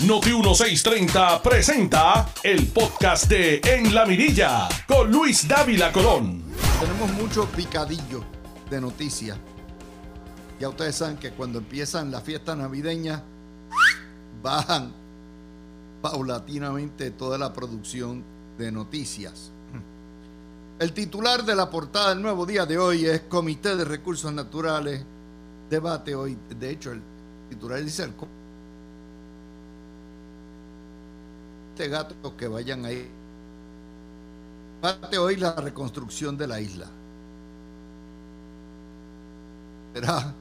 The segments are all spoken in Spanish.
Noti 1630 presenta el podcast de En la Mirilla con Luis Dávila Colón. Tenemos mucho picadillo de noticias. Ya ustedes saben que cuando empiezan las fiestas navideñas, bajan paulatinamente toda la producción de noticias. El titular de la portada del nuevo día de hoy es Comité de Recursos Naturales. Debate hoy, de hecho, el titular dice el este gato que vayan ahí. Debate hoy la reconstrucción de la isla. Será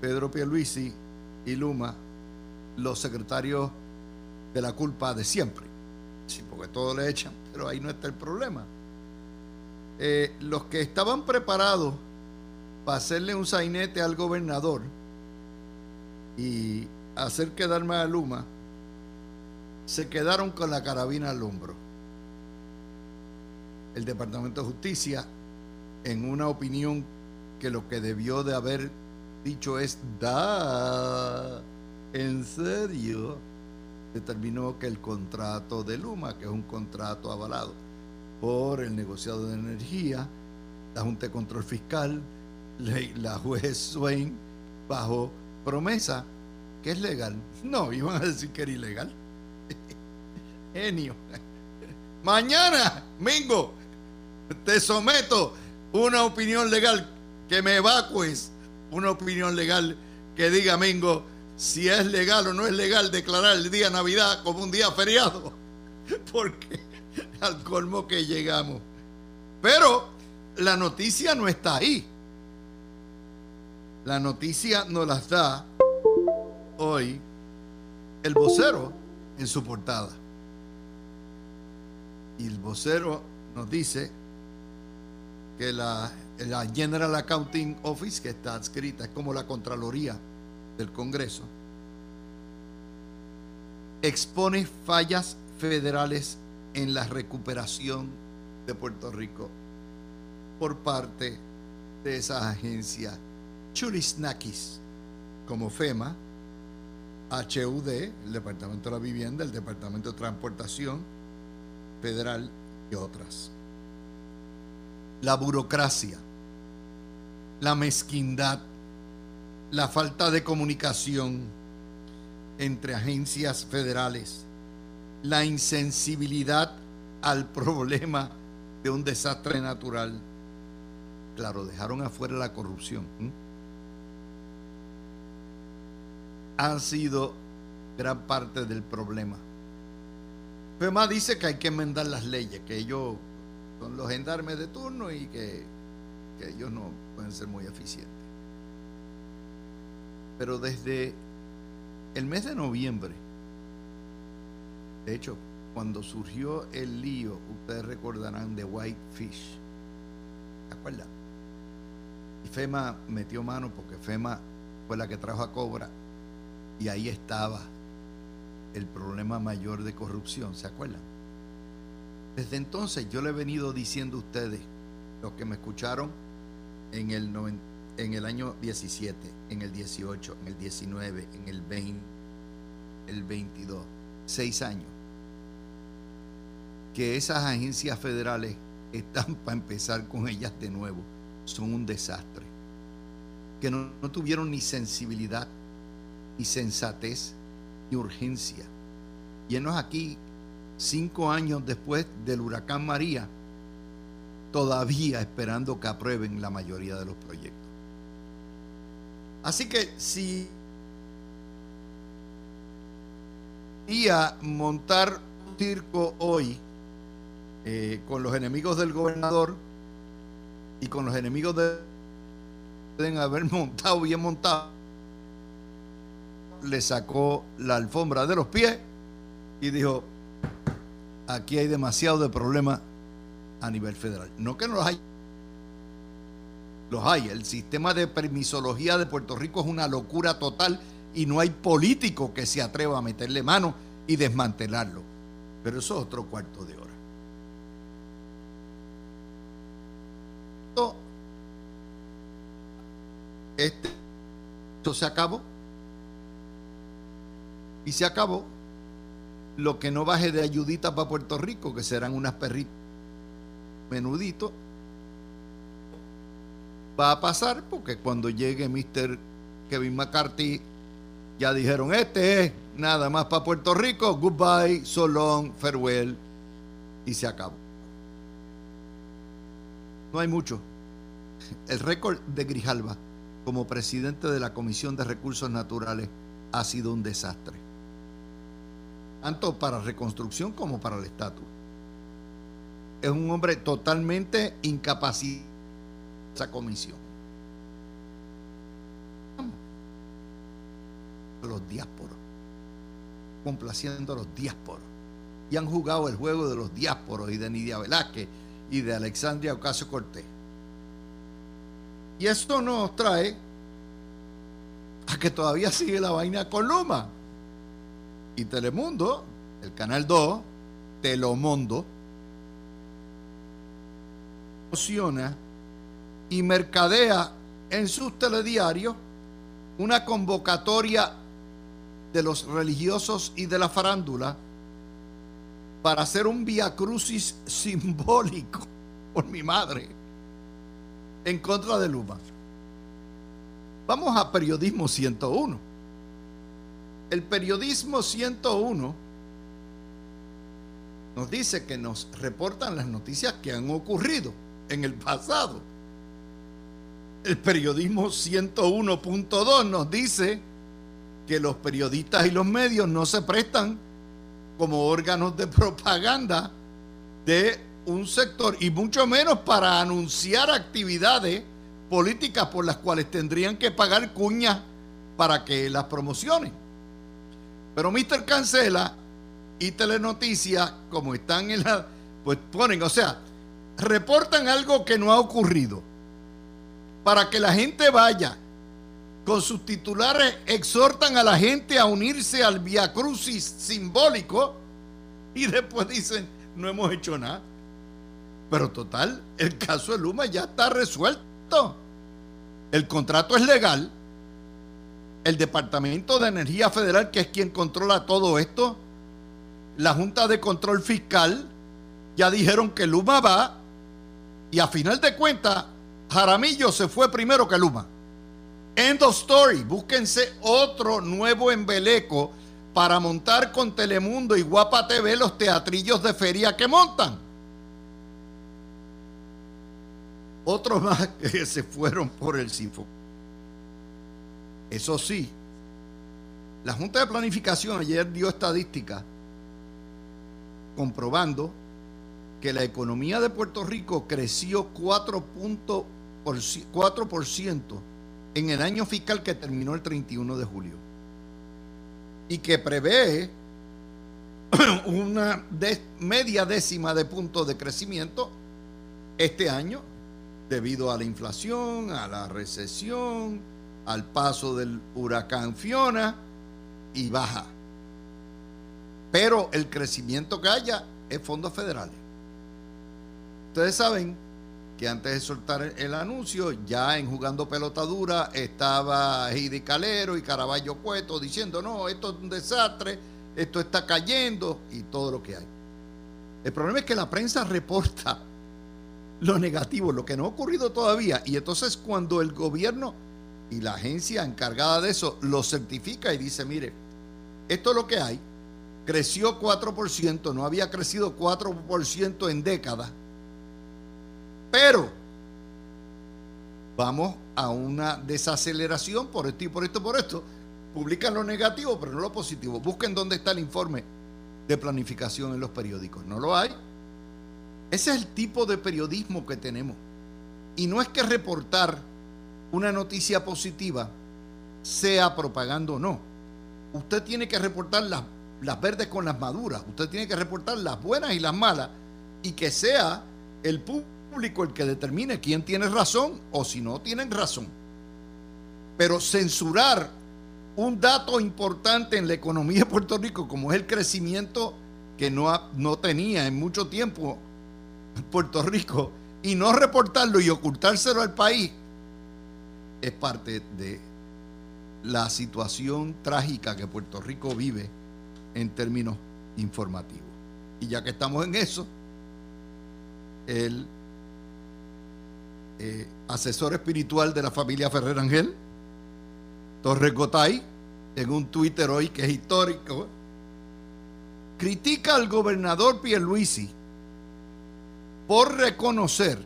Pedro Pierluisi y Luma los secretarios de la culpa de siempre. Sí, porque todo le echan, pero ahí no está el problema. Eh, los que estaban preparados para hacerle un sainete al gobernador y hacer quedarme a Luma, se quedaron con la carabina al hombro. El Departamento de Justicia, en una opinión que lo que debió de haber dicho es, da, en serio, determinó que el contrato de Luma, que es un contrato avalado por el negociado de energía, la Junta de Control Fiscal, la juez Swain, bajo promesa que es legal. No, iban a decir que era ilegal. Genio. Mañana, Mingo, te someto una opinión legal que me evacues, una opinión legal que diga, Mingo, si es legal o no es legal declarar el día Navidad como un día feriado. Porque al colmo que llegamos. Pero la noticia no está ahí. La noticia nos las da hoy el vocero en su portada. Y el vocero nos dice que la, la General Accounting Office, que está adscrita, es como la Contraloría del Congreso, expone fallas federales en la recuperación de Puerto Rico por parte de esas agencias chulisnakis como FEMA, HUD, el Departamento de la Vivienda, el Departamento de Transportación Federal y otras. La burocracia, la mezquindad, la falta de comunicación entre agencias federales, la insensibilidad al problema de un desastre natural. Claro, dejaron afuera la corrupción. Han sido gran parte del problema. FEMA dice que hay que enmendar las leyes, que ellos son los gendarmes de turno y que, ellos no pueden ser muy eficientes. Pero desde el mes de noviembre, de hecho, cuando surgió el lío, ustedes recordarán de Whitefish. ¿Se acuerdan? Y FEMA metió mano porque FEMA fue la que trajo a Cobra y ahí estaba el problema mayor de corrupción, ¿se acuerdan? Desde entonces yo le he venido diciendo a ustedes, los que me escucharon en el, en el año 17, en el 18, en el 19, en el 20, el 22, seis años, que esas agencias federales están para empezar con ellas de nuevo, son un desastre, que no, no tuvieron ni sensibilidad, ni sensatez, ni urgencia. Y es aquí, cinco años después del huracán María, todavía esperando que aprueben la mayoría de los proyectos. Así que si a montar un circo hoy eh, con los enemigos del gobernador y con los enemigos de pueden haber montado bien montado le sacó la alfombra de los pies y dijo aquí hay demasiado de problemas a nivel federal no que no los hay. Los hay. El sistema de permisología de Puerto Rico es una locura total y no hay político que se atreva a meterle mano y desmantelarlo. Pero eso es otro cuarto de hora. Este, esto se acabó. Y se acabó. lo que no baje de ayudita para Puerto Rico, que serán unas perritas menuditos, va a pasar porque cuando llegue Mr. Kevin McCarthy, ya dijeron, este es nada más para Puerto Rico, goodbye, so long, farewell, y se acabó. No hay mucho. El récord de Grijalva como presidente de la Comisión de Recursos Naturales ha sido un desastre, tanto para reconstrucción como para el estatus. Es un hombre totalmente incapacitado esa comisión. Los diásporos, complaciendo a los diásporos. Y han jugado el juego de los diásporos y de Nidia Velázquez y de Alexandria Ocasio Cortés. Y esto nos trae a que todavía sigue la vaina con Luma. Y Telemundo, el canal 2, Telomundo, emociona y mercadea en sus telediarios una convocatoria de los religiosos y de la farándula para hacer un via crucis simbólico por mi madre en contra de Luma. Vamos a periodismo 101. El periodismo 101 nos dice que nos reportan las noticias que han ocurrido en el pasado. El periodismo 101.2 nos dice que los periodistas y los medios no se prestan como órganos de propaganda de un sector y mucho menos para anunciar actividades políticas por las cuales tendrían que pagar cuñas para que las promocionen. Pero Mr. Cancela y Telenoticias, como están en la, pues ponen, o sea, reportan algo que no ha ocurrido para que la gente vaya. Con sus titulares exhortan a la gente a unirse al Via Crucis simbólico y después dicen, no hemos hecho nada. Pero total, el caso de Luma ya está resuelto. El contrato es legal. El Departamento de Energía Federal, que es quien controla todo esto, la Junta de Control Fiscal, ya dijeron que Luma va y a final de cuentas, Jaramillo se fue primero que Luma. End of story. Búsquense otro nuevo embeleco para montar con Telemundo y Guapa TV los teatrillos de feria que montan. Otros más que se fueron por el Sinfo. Eso sí, la Junta de Planificación ayer dio estadística comprobando que la economía de Puerto Rico creció 4%, en el año fiscal que terminó el 31 de julio. Y que prevé una media décima de punto de crecimiento este año debido a la inflación, a la recesión, al paso del huracán Fiona y baja. Pero el crecimiento que haya es fondos federales. Ustedes saben que antes de soltar el anuncio, ya en Jugando Pelotadura estaba Heidi Calero y Caraballo Cueto diciendo, no, esto es un desastre, esto está cayendo y todo lo que hay. El problema es que la prensa reporta lo negativo, lo que no ha ocurrido todavía. Y entonces cuando el gobierno y la agencia encargada de eso lo certifica y dice, mire, esto es lo que hay, creció 4%, no había crecido 4% en décadas pero vamos a una desaceleración por esto y por esto, por esto. Publican lo negativo, pero no lo positivo. Busquen dónde está el informe de planificación en los periódicos. No lo hay. Ese es el tipo de periodismo que tenemos. Y no es que reportar una noticia positiva sea propaganda o no. Usted tiene que reportar las, las verdes con las maduras. Usted tiene que reportar las buenas y las malas. Y que sea el público el que determine quién tiene razón o si no tienen razón. Pero censurar un dato importante en la economía de Puerto Rico, como es el crecimiento que no, no tenía en mucho tiempo Puerto Rico, y no reportarlo y ocultárselo al país, es parte de la situación trágica que Puerto Rico vive en términos informativo. Y ya que estamos en eso, el eh, asesor espiritual de la familia Ferrer Ángel, Torres Gotay, en un Twitter hoy que es histórico, critica al gobernador Pierluisi por reconocer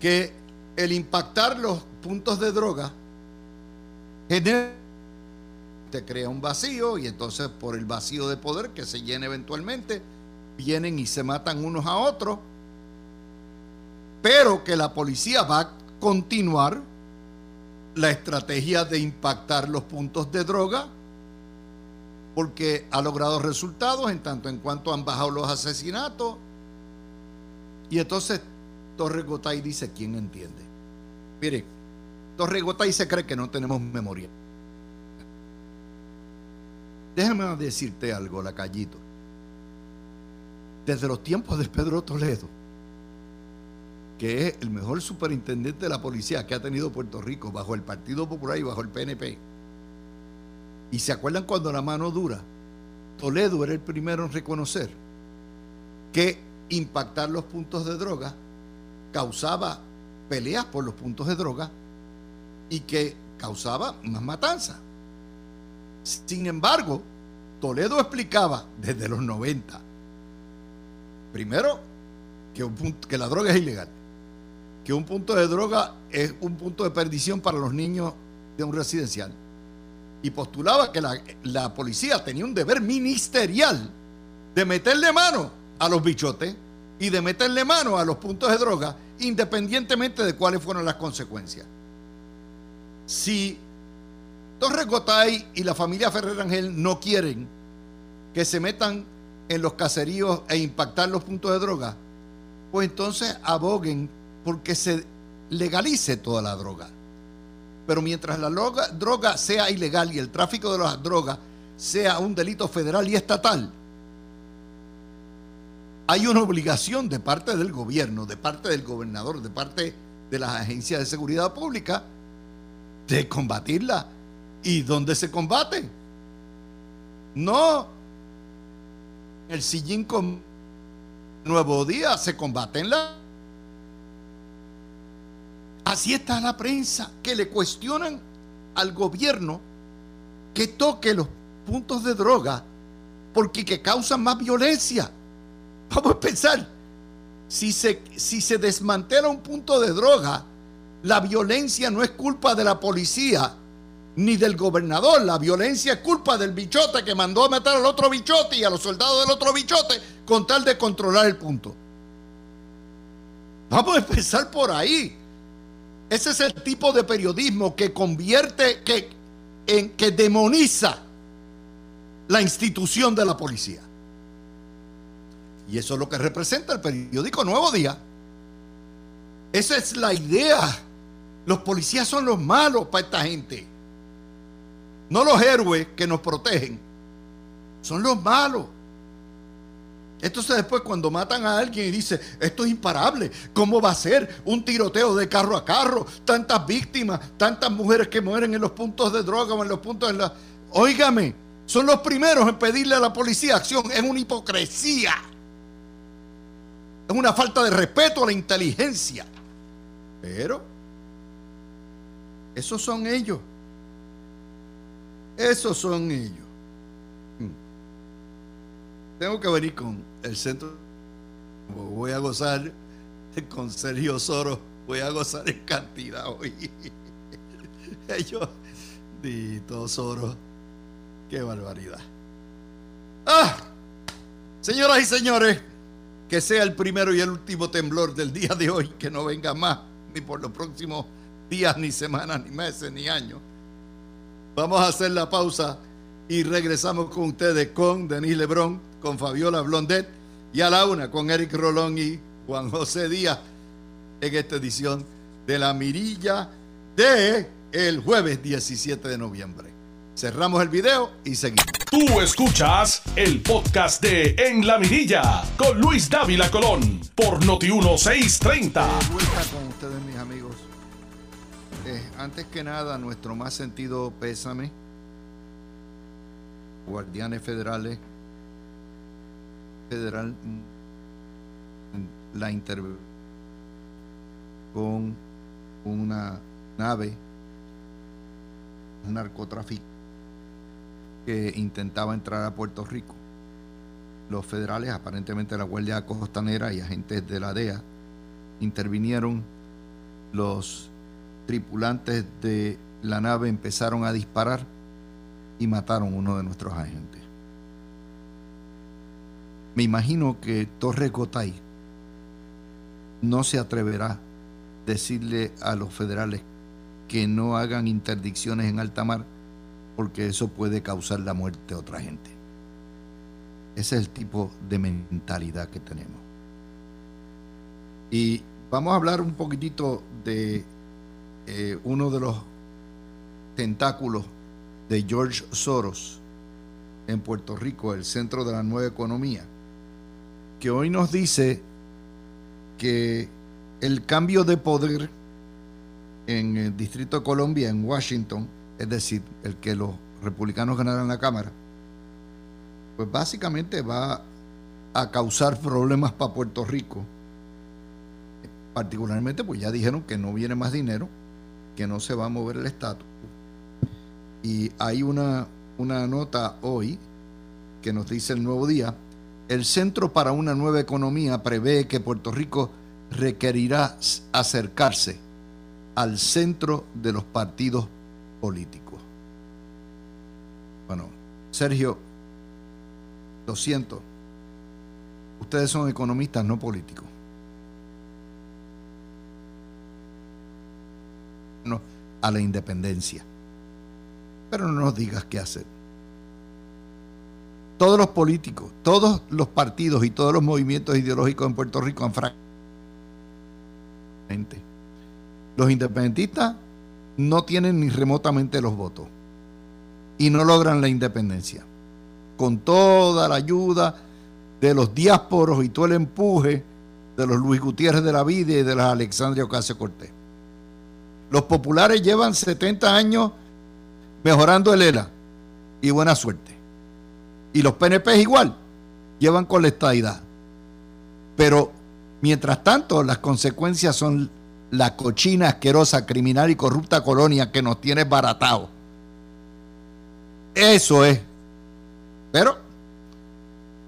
que el impactar los puntos de droga te crea un vacío y entonces por el vacío de poder que se llena eventualmente vienen y se matan unos a otros. Pero que la policía va a continuar la estrategia de impactar los puntos de droga porque ha logrado resultados en tanto en cuanto han bajado los asesinatos. Y entonces Torre Gotay dice quién entiende mire Torre Gotay se cree que no tenemos memoria déjame decirte algo Lacayito desde los tiempos de Pedro Toledo que es el mejor superintendente de la policía que ha tenido Puerto Rico bajo el Partido Popular y bajo el PNP. Y se acuerdan cuando la mano dura, Toledo era el primero en reconocer que impactar los puntos de droga causaba peleas por los puntos de droga y que causaba más matanza. Sin embargo, Toledo explicaba desde los 90, primero, que, la droga es ilegal que un punto de droga es un punto de perdición para los niños de un residencial. Y postulaba que la, policía tenía un deber ministerial de meterle mano a los bichotes y de meterle mano a los puntos de droga, independientemente de cuáles fueron las consecuencias. Si Torres Gotay y la familia Ferrer Ángel no quieren que se metan en los caseríos e impactar los puntos de droga, pues entonces aboguen porque se legalice toda la droga. Pero mientras la droga, sea ilegal y el tráfico de las drogas sea un delito federal y estatal, hay una obligación de parte del gobierno, de parte del gobernador, de parte de las agencias de seguridad pública de combatirla. ¿Y dónde se combate? No. El sillín con Nuevo Día se combate en la Así está la prensa, que le cuestionan al gobierno que toque los puntos de droga porque que causan más violencia. Vamos a pensar, si se, si se desmantela un punto de droga, la violencia no es culpa de la policía ni del gobernador, la violencia es culpa del bichote que mandó a matar al otro bichote y a los soldados del otro bichote con tal de controlar el punto. Vamos a empezar por ahí. Ese es el tipo de periodismo que convierte, que, en, que demoniza la institución de la policía. Y eso es lo que representa el periódico Nuevo Día. Esa es la idea. Los policías son los malos para esta gente. No los héroes que nos protegen. Son los malos. Entonces después cuando matan a alguien y dice, esto es imparable, ¿cómo va a ser un tiroteo de carro a carro? Tantas víctimas, tantas mujeres que mueren en los puntos de droga o en los puntos de la... Óigame, son los primeros en pedirle a la policía acción, es una hipocresía. Es una falta de respeto a la inteligencia. Pero, esos son ellos. Esos son ellos. Tengo que venir con el centro. Voy a gozar con Sergio Soro. Voy a gozar en cantidad hoy. Ellos, Dito Soro. Qué barbaridad. ¡Ah! Señoras y señores, que sea el primero y el último temblor del día de hoy, que no venga más, ni por los próximos días, ni semanas, ni meses, ni años. Vamos a hacer la pausa y regresamos con ustedes con Denis Lebrón, con Fabiola Blondet y a la una con Eric Rolón y Juan José Díaz en esta edición de La Mirilla de el jueves 17 de noviembre. Cerramos el video y seguimos. Tú escuchas el podcast de En la Mirilla con Luis Dávila Colón por Noti 1630. vuelta con ustedes mis amigos. Eh, antes que nada, nuestro más sentido pésame guardianes federales federal la intervención con una nave narcotráfico que intentaba entrar a Puerto Rico. Los federales, aparentemente la Guardia Costanera y agentes de la DEA, intervinieron. Los tripulantes de la nave empezaron a disparar y mataron uno de nuestros agentes. Me imagino que Torres Gotay no se atreverá a decirle a los federales que no hagan interdicciones en alta mar porque eso puede causar la muerte de otra gente. Ese es el tipo de mentalidad que tenemos. Y vamos a hablar un poquitito de eh, uno de los tentáculos de George Soros en Puerto Rico, el centro de la nueva economía, que hoy nos dice que el cambio de poder en el Distrito de Colombia, en Washington, es decir, el que los republicanos ganaran la Cámara, pues básicamente va a causar problemas para Puerto Rico. Particularmente, pues ya dijeron que no viene más dinero, que no se va a mover el estatus. Y hay una, una nota hoy que nos dice el nuevo día, el Centro para una Nueva Economía prevé que Puerto Rico requerirá acercarse al centro de los partidos políticos. Bueno, Sergio, lo siento, ustedes son economistas, no políticos. No, a la independencia. Pero no nos digas qué hacer. Todos los políticos, todos los partidos y todos los movimientos ideológicos en Puerto Rico han fracasado los independentistas no tienen ni remotamente los votos y no logran la independencia. Con toda la ayuda de los diásporos y todo el empuje de los Luis Gutiérrez de la Vida y de los Alexandria Ocasio Cortés. Los populares llevan 70 años mejorando el ELA y buena suerte. Y los PNP igual, llevan con la estadidad. Pero mientras tanto, las consecuencias son la cochina, asquerosa, criminal y corrupta colonia que nos tiene baratado. Eso es. Pero,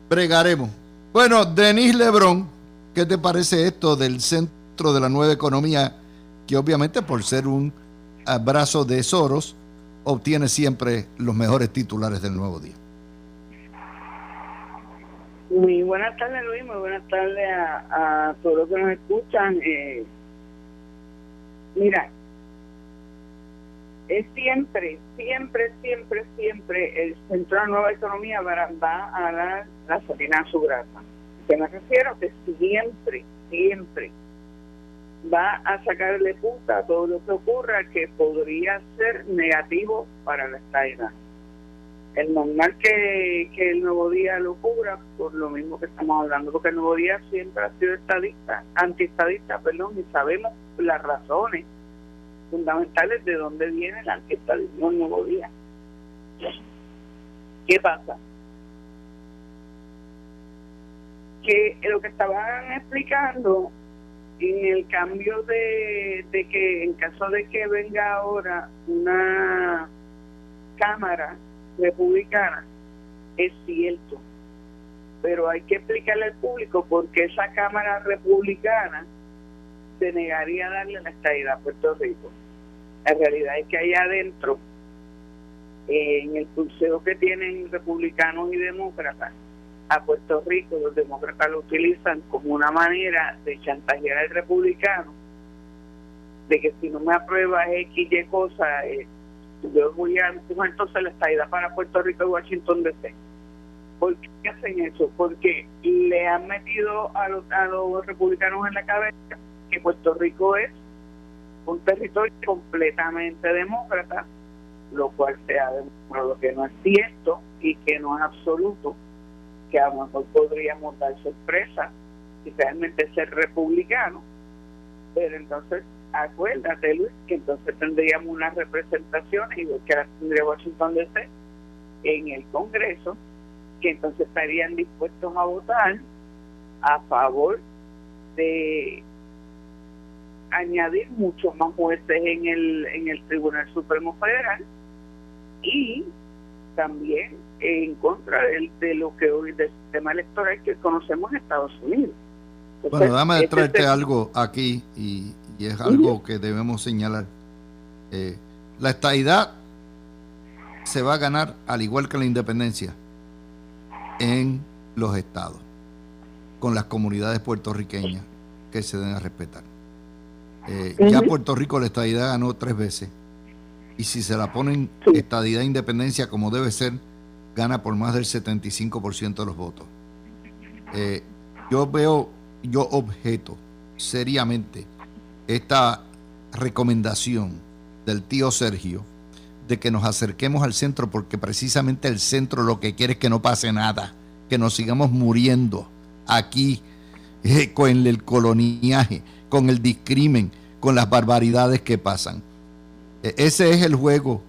pregaremos. Bueno, Denis Lebrón, ¿qué te parece esto del centro de la nueva economía? Que obviamente por ser un abrazo de Soros, obtiene siempre los mejores titulares del nuevo día. Muy buenas tardes, Luis. Muy buenas tardes a, todos los que nos escuchan. Eh, Mira, es siempre, siempre, siempre, siempre el Centro de Nueva Economía va, a dar la salina a su grasa. Que me refiero que siempre, siempre va a sacarle puta a todo lo que ocurra que podría ser negativo para la estadidad. El normal que, que el Nuevo Día lo cubra, por lo mismo que estamos hablando, porque el Nuevo Día siempre ha sido estadista, antiestadista, perdón, y sabemos las razones fundamentales de dónde viene el antiestadismo el Nuevo Día. ¿Qué pasa? Que lo que estaban explicando en el cambio de, de que en caso de que venga ahora una cámara republicana es cierto pero hay que explicarle al público por qué esa cámara republicana se negaría a darle la estadidad a Puerto Rico. La realidad es que allá adentro, en el consejo que tienen republicanos y demócratas, a Puerto Rico los demócratas lo utilizan como una manera de chantajear al republicano, de que si no me aprueba X y cosa, eh, yo voy a entonces la estadidad para Puerto Rico y Washington DC. ¿Por qué hacen eso? Porque le han metido a los, a los republicanos en la cabeza que Puerto Rico es un territorio completamente demócrata, lo cual se ha demostrado que no es cierto y que no es absoluto, que a lo mejor podríamos dar sorpresa y realmente ser republicano, pero entonces acuérdate Luis que entonces tendríamos una representación igual que la tendría Washington DC en el Congreso que entonces estarían dispuestos a votar a favor de añadir muchos más jueces en el, en el Tribunal Supremo Federal y también en contra de, de lo que hoy del sistema electoral que conocemos en Estados Unidos. bueno, dame este traerte algo aquí y, es algo que debemos señalar. Eh, la estadidad se va a ganar al igual que la independencia en los estados, con las comunidades puertorriqueñas que se den a respetar. Eh, ya Puerto Rico la estadidad ganó tres veces. Y si se la ponen estadidad e independencia como debe ser, gana por más del 75% de los votos. Eh, yo veo, yo objeto seriamente esta recomendación del tío Sergio de que nos acerquemos al centro porque precisamente el centro lo que quiere es que no pase nada, que nos sigamos muriendo aquí eh, con el coloniaje, con el discrimen, con las barbaridades que pasan. E, ese es el juego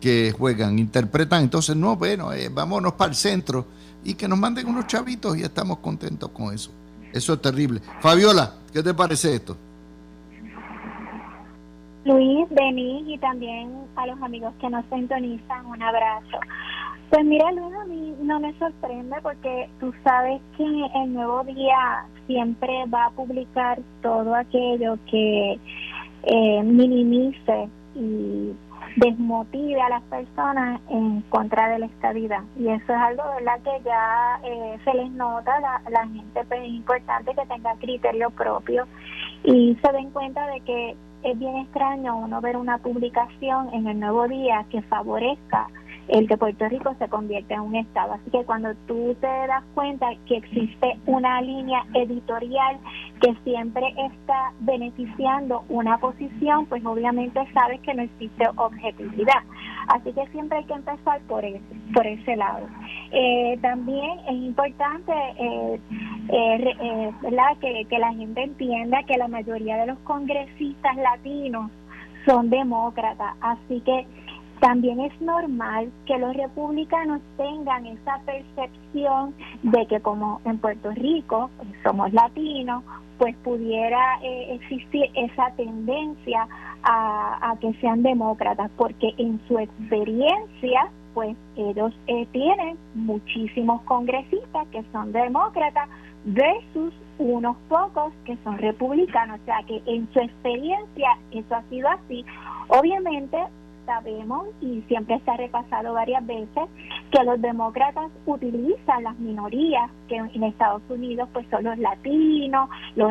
que juegan, interpretan, entonces no, bueno, eh, vámonos para el centro y que nos manden unos chavitos y estamos contentos con eso. Eso es terrible. Fabiola, ¿qué te parece esto? Luis, Denis y también a los amigos que nos sintonizan, un abrazo. Pues mira, Luis, a mí no me sorprende porque tú sabes que el nuevo día siempre va a publicar todo aquello que eh, minimice y desmotive a las personas en contra de la estabilidad. Y eso es algo, ¿verdad?, que ya eh, se les nota, la, la gente, pues es importante que tenga criterio propio y se den cuenta de que es bien extraño uno ver una publicación en el nuevo día que favorezca el que Puerto Rico se convierta en un Estado. Así que cuando tú te das cuenta que existe una línea editorial que siempre está beneficiando una posición, pues obviamente sabes que no existe objetividad. Así que siempre hay que empezar por ese, por ese lado. Eh, también es importante eh, eh, Que, que la gente entienda que la mayoría de los congresistas latinos son demócratas, así que también es normal que los republicanos tengan esa percepción de que como en Puerto Rico somos latinos, pues pudiera eh, existir esa tendencia a, que sean demócratas, porque en su experiencia, pues ellos eh, tienen muchísimos congresistas que son demócratas versus unos pocos que son republicanos, o sea que en su experiencia eso ha sido así. Obviamente sabemos y siempre se ha repasado varias veces que los demócratas utilizan las minorías que en Estados Unidos pues son los latinos, los,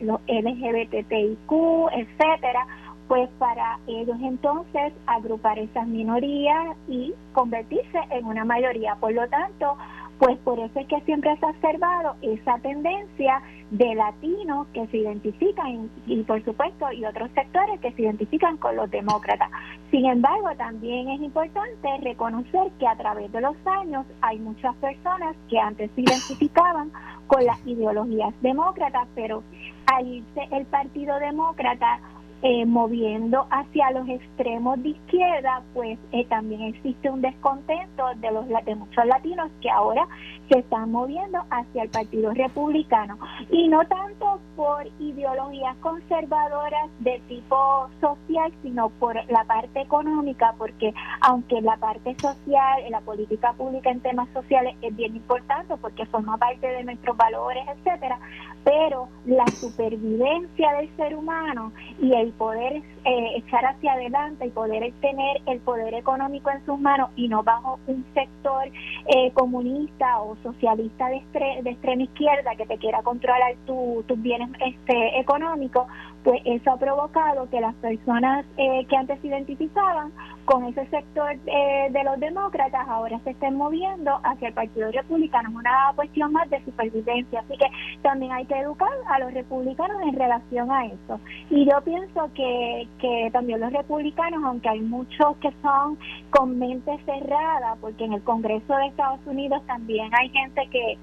los LGBTIQ, etcétera, pues para ellos entonces agrupar esas minorías y convertirse en una mayoría. Por lo tanto, pues por eso es que siempre se ha observado esa tendencia de latinos que se identifican y, por supuesto y otros sectores que se identifican con los demócratas. Sin embargo, también es importante reconocer que a través de los años hay muchas personas que antes se identificaban con las ideologías demócratas, pero al irse el Partido Demócrata eh, moviendo hacia los extremos de izquierda, pues eh, también existe un descontento de los de muchos latinos que ahora se están moviendo hacia el Partido Republicano. Y no tanto por ideologías conservadoras de tipo social, sino por la parte económica, porque aunque la parte social, la política pública en temas sociales es bien importante porque forma parte de nuestros valores, etcétera, pero la supervivencia del ser humano y el poder eh, echar hacia adelante y poder tener el poder económico en sus manos y no bajo un sector eh, comunista o socialista de, de extrema izquierda que te quiera controlar tus bienes este, económicos, pues eso ha provocado que las personas eh, que antes se identificaban con ese sector eh, de los demócratas ahora se estén moviendo hacia el Partido Republicano. Es una cuestión más de supervivencia. Así que también hay que educar a los republicanos en relación a eso. Y yo pienso que, que también los republicanos, aunque hay muchos que son con mente cerrada, porque en el Congreso de Estados Unidos también hay gente que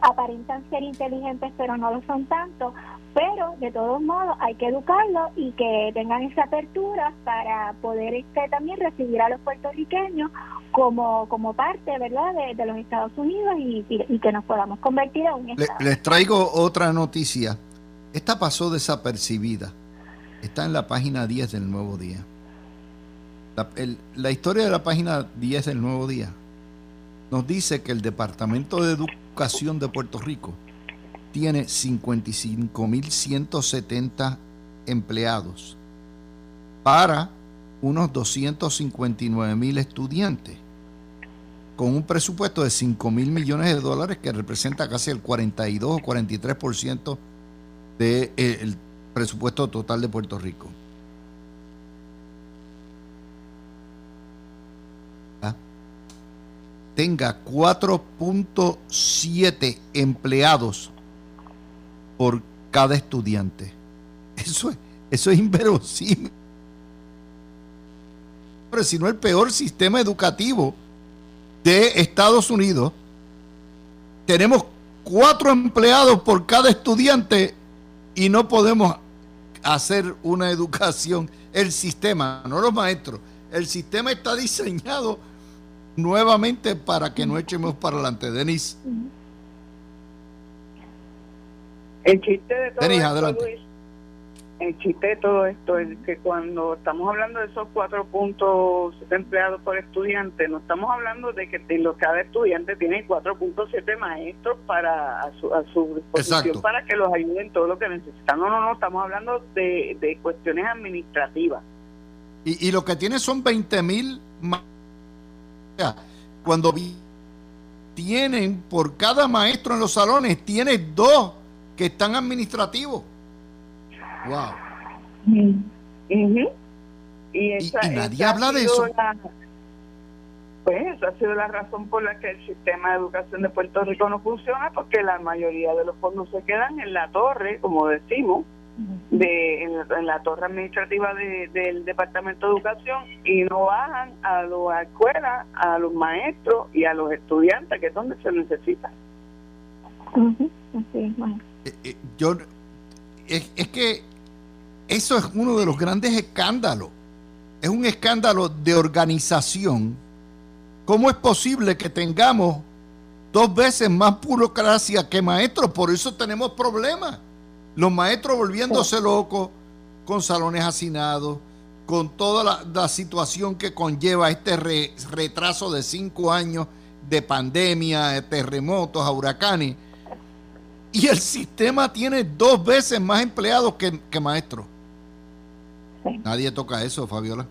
aparentan ser inteligentes pero no lo son tanto, pero de todos modos hay que educarlos y que tengan esa apertura para poder este, también recibir a los puertorriqueños como, como parte verdad de, los Estados Unidos y, que nos podamos convertir en un Estado. les traigo otra noticia. Esta pasó desapercibida. Está en la página 10 del Nuevo Día. La, la historia de la página 10 del Nuevo Día nos dice que el Departamento de Educación de Puerto Rico tiene 55.170 empleados para unos 259.000 estudiantes, con un presupuesto de 5 mil millones de dólares que representa casi el 42 o 43% del de, presupuesto total de Puerto Rico. Tenga 4.7 empleados por cada estudiante. Eso es, eso es inverosímil. Pero si no el peor sistema educativo de Estados Unidos, tenemos cuatro empleados por cada estudiante y no podemos hacer una educación. El sistema, no los maestros, el sistema está diseñado nuevamente para que no echemos para adelante. Denis. El chiste de todo esto, el chiste de todo esto es que cuando estamos hablando de esos cuatro puntos empleados por estudiante, no estamos hablando de que cada estudiante tiene 4.7 maestros para a su, a su disposición para que los ayuden todo lo que necesitan. No, no, no, estamos hablando de, de cuestiones administrativas. Y, y lo que tiene son 20 mil cuando tienen por cada maestro en los salones, tiene dos que están administrativos. Wow. y, nadie habla de eso. pues esa ha sido la razón por la que el sistema de educación de Puerto Rico no funciona, porque la mayoría de los fondos se quedan en la torre, como decimos, de en, la torre administrativa del Departamento de Educación y no bajan a las escuelas, a los maestros y a los estudiantes, que es donde se necesita. Eh, eh, yo es, es que eso es uno de los grandes escándalos. Es un escándalo de organización. ¿Cómo es posible que tengamos dos veces más burocracia que maestros? Por eso tenemos problemas. Los maestros volviéndose locos con salones hacinados, con toda la, situación que conlleva este retraso de cinco años de pandemia, de terremotos, huracanes. Y el sistema tiene dos veces más empleados que, que maestros. Nadie toca eso, Fabiola.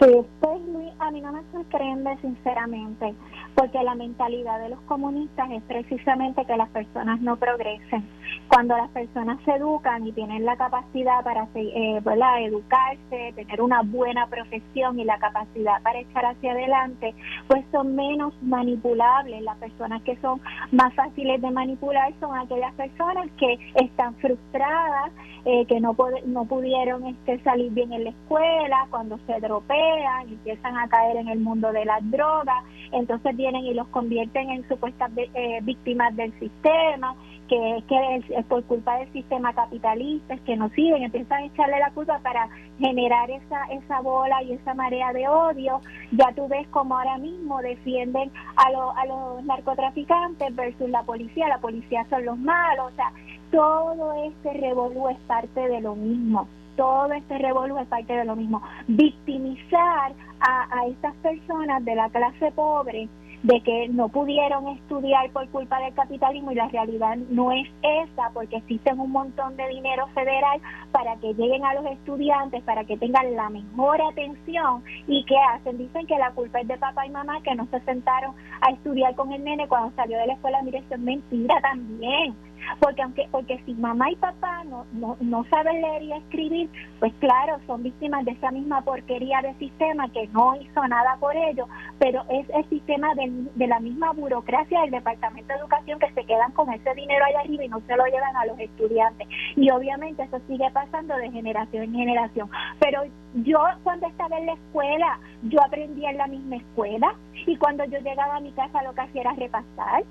Sí, pues a mí no me sorprende sinceramente, porque la mentalidad de los comunistas es precisamente que las personas no progresen. Cuando las personas se educan y tienen la capacidad para eh, educarse, tener una buena profesión y la capacidad para echar hacia adelante, pues son menos manipulables. Las personas que son más fáciles de manipular son aquellas personas que están frustradas, eh, que no, no pudieron este, salir bien en la escuela, cuando se dropean, empiezan a caer en el mundo de las drogas, entonces vienen y los convierten en supuestas eh, víctimas del sistema, que, que es, por culpa del sistema capitalista, es que nos siguen, empiezan a echarle la culpa para generar esa, esa bola y esa marea de odio. Ya tú ves como ahora mismo defienden a, a los narcotraficantes versus la policía, la policía son los malos, o sea, todo este revolú es parte de lo mismo todo este revolú es parte de lo mismo. Victimizar a, a estas personas de la clase pobre de que no pudieron estudiar por culpa del capitalismo y la realidad no es esa porque existen un montón de dinero federal para que lleguen a los estudiantes, para que tengan la mejor atención. Y que hacen, dicen que la culpa es de papá y mamá que no se sentaron a estudiar con el nene cuando salió de la escuela, mire, eso es mentira también porque aunque porque si mamá y papá no, no, no saben leer y escribir, pues claro, son víctimas de esa misma porquería de sistema que no hizo nada por ello, pero es el sistema de, de la misma burocracia del Departamento de Educación que se quedan con ese dinero allá arriba y no se lo llevan a los estudiantes. Y obviamente eso sigue pasando de generación en generación. Pero yo cuando estaba en la escuela, yo aprendí en la misma escuela y cuando yo llegaba a mi casa lo que hacía era repasar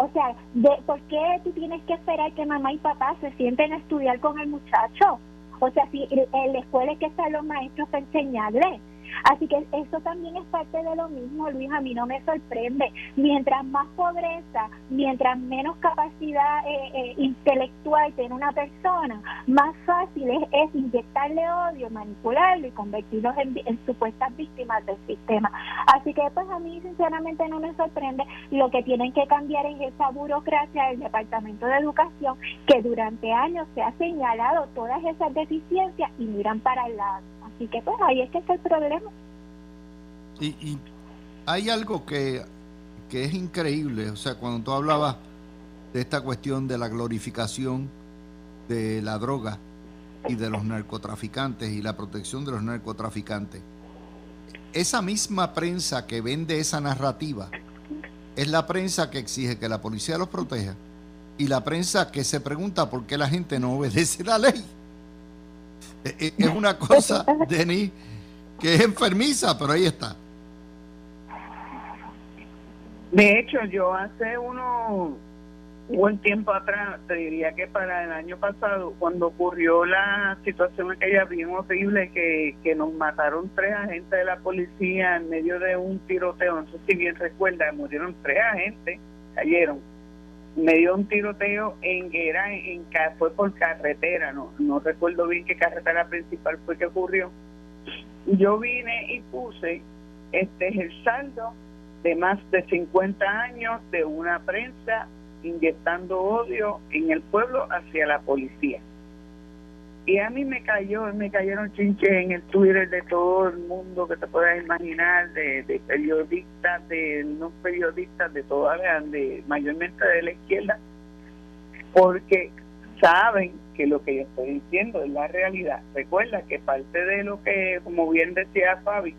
O sea, de, ¿por qué tú tienes que esperar que mamá y papá se sienten a estudiar con el muchacho? O sea, si en la escuela es que están los maestros para enseñarle. Así que eso también es parte de lo mismo, Luis, a mí no me sorprende. Mientras más pobreza, mientras menos capacidad eh, eh, intelectual tiene una persona, más fácil es, inyectarle odio, manipularlo y convertirlos en, supuestas víctimas del sistema. Así que pues a mí sinceramente no me sorprende. Lo que tienen que cambiar es esa burocracia del Departamento de Educación que durante años se ha señalado todas esas deficiencias y miran para el lado. Así que pues ahí es que está el problema. Y, hay algo que, es increíble, o sea, cuando tú hablabas de esta cuestión de la glorificación de la droga y de los narcotraficantes y la protección de los narcotraficantes, esa misma prensa que vende esa narrativa es la prensa que exige que la policía los proteja y la prensa que se pregunta por qué la gente no obedece la ley. Eh, eh, es una cosa, Denis, que es enfermiza, pero ahí está. De hecho, yo hace uno buen tiempo atrás, te diría que para el año pasado, cuando ocurrió la situación aquella bien horrible que, que nos mataron tres agentes de la policía en medio de un tiroteo, no sé si bien recuerda, murieron tres agentes, cayeron me dio un tiroteo en era en, fue por carretera no no recuerdo bien qué carretera principal fue que ocurrió. Yo vine y puse este es el saldo de más de 50 años de una prensa inyectando odio en el pueblo hacia la policía y a mí me cayó, me cayeron chinches en el Twitter de todo el mundo que te puedas imaginar, de, periodistas, de no periodistas, de toda la, de mayormente de la izquierda, porque saben que lo que yo estoy diciendo es la realidad. Recuerda que parte de lo que, como bien decía Fabi,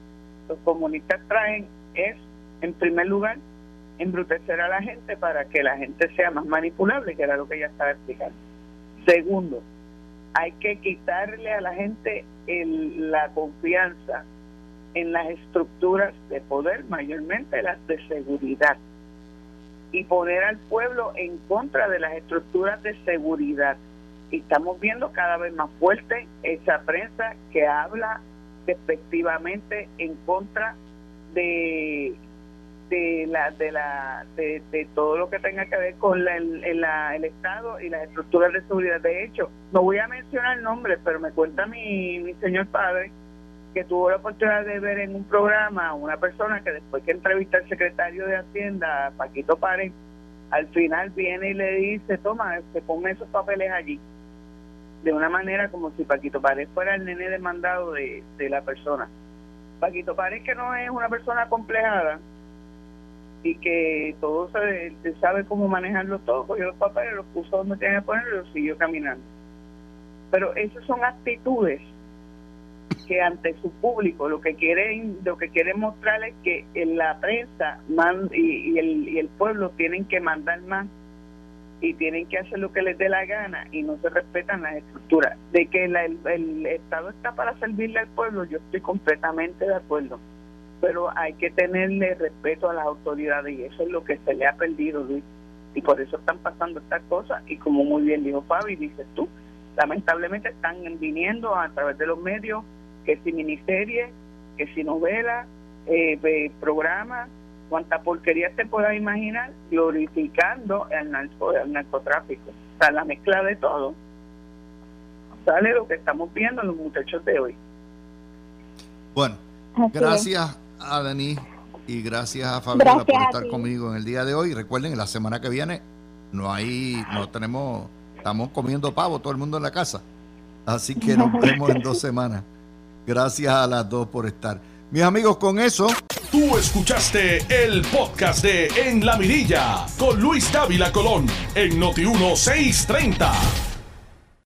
los comunistas traen es, en primer lugar, embrutecer a la gente para que la gente sea más manipulable, que era lo que ella estaba explicando. Segundo, hay que quitarle a la gente la confianza en las estructuras de poder, mayormente las de seguridad, y poner al pueblo en contra de las estructuras de seguridad. Y estamos viendo cada vez más fuerte esa prensa que habla despectivamente en contra de de la de la de, todo lo que tenga que ver con el, el, estado y las estructuras de seguridad. De hecho no voy a mencionar nombres pero me cuenta mi, mi señor padre que tuvo la oportunidad de ver en un programa una persona que después que entrevista al secretario de Hacienda Paquito Párez al final viene y le dice toma se este, ponme esos papeles allí de una manera como si Paquito Párez fuera el nene demandado de, de la persona. Paquito Párez que no es una persona complejada y que todo se, sabe cómo manejarlo todo, cogió los papeles, los puso donde tenía que ponerlos y los siguió caminando. Pero esas son actitudes que ante su público lo que quieren lo que quieren mostrar es que la prensa y, el, y el pueblo tienen que mandar más y tienen que hacer lo que les dé la gana y no se respetan las estructuras. De que el, el Estado está para servirle al pueblo, yo estoy completamente de acuerdo pero hay que tenerle respeto a las autoridades y eso es lo que se le ha perdido, Luis. Y por eso están pasando estas cosas y como muy bien dijo Fabi, dices tú, lamentablemente están viniendo a través de los medios, que si miniseries, que si novelas, eh, programas, cuanta porquería te puedas imaginar, glorificando el, narco, el narcotráfico. O sea, la mezcla de todo sale lo que estamos viendo en los muchachos de hoy. Bueno, gracias a Denis y gracias a Fabiola por estar conmigo en el día de hoy. Recuerden, la semana que viene no hay, no tenemos, estamos comiendo pavo todo el mundo en la casa. Así que nos vemos en dos semanas. Gracias a las dos por estar. Mis amigos, con eso. Tú escuchaste el podcast de En la Mirilla con Luis Dávila Colón en Noti 1630.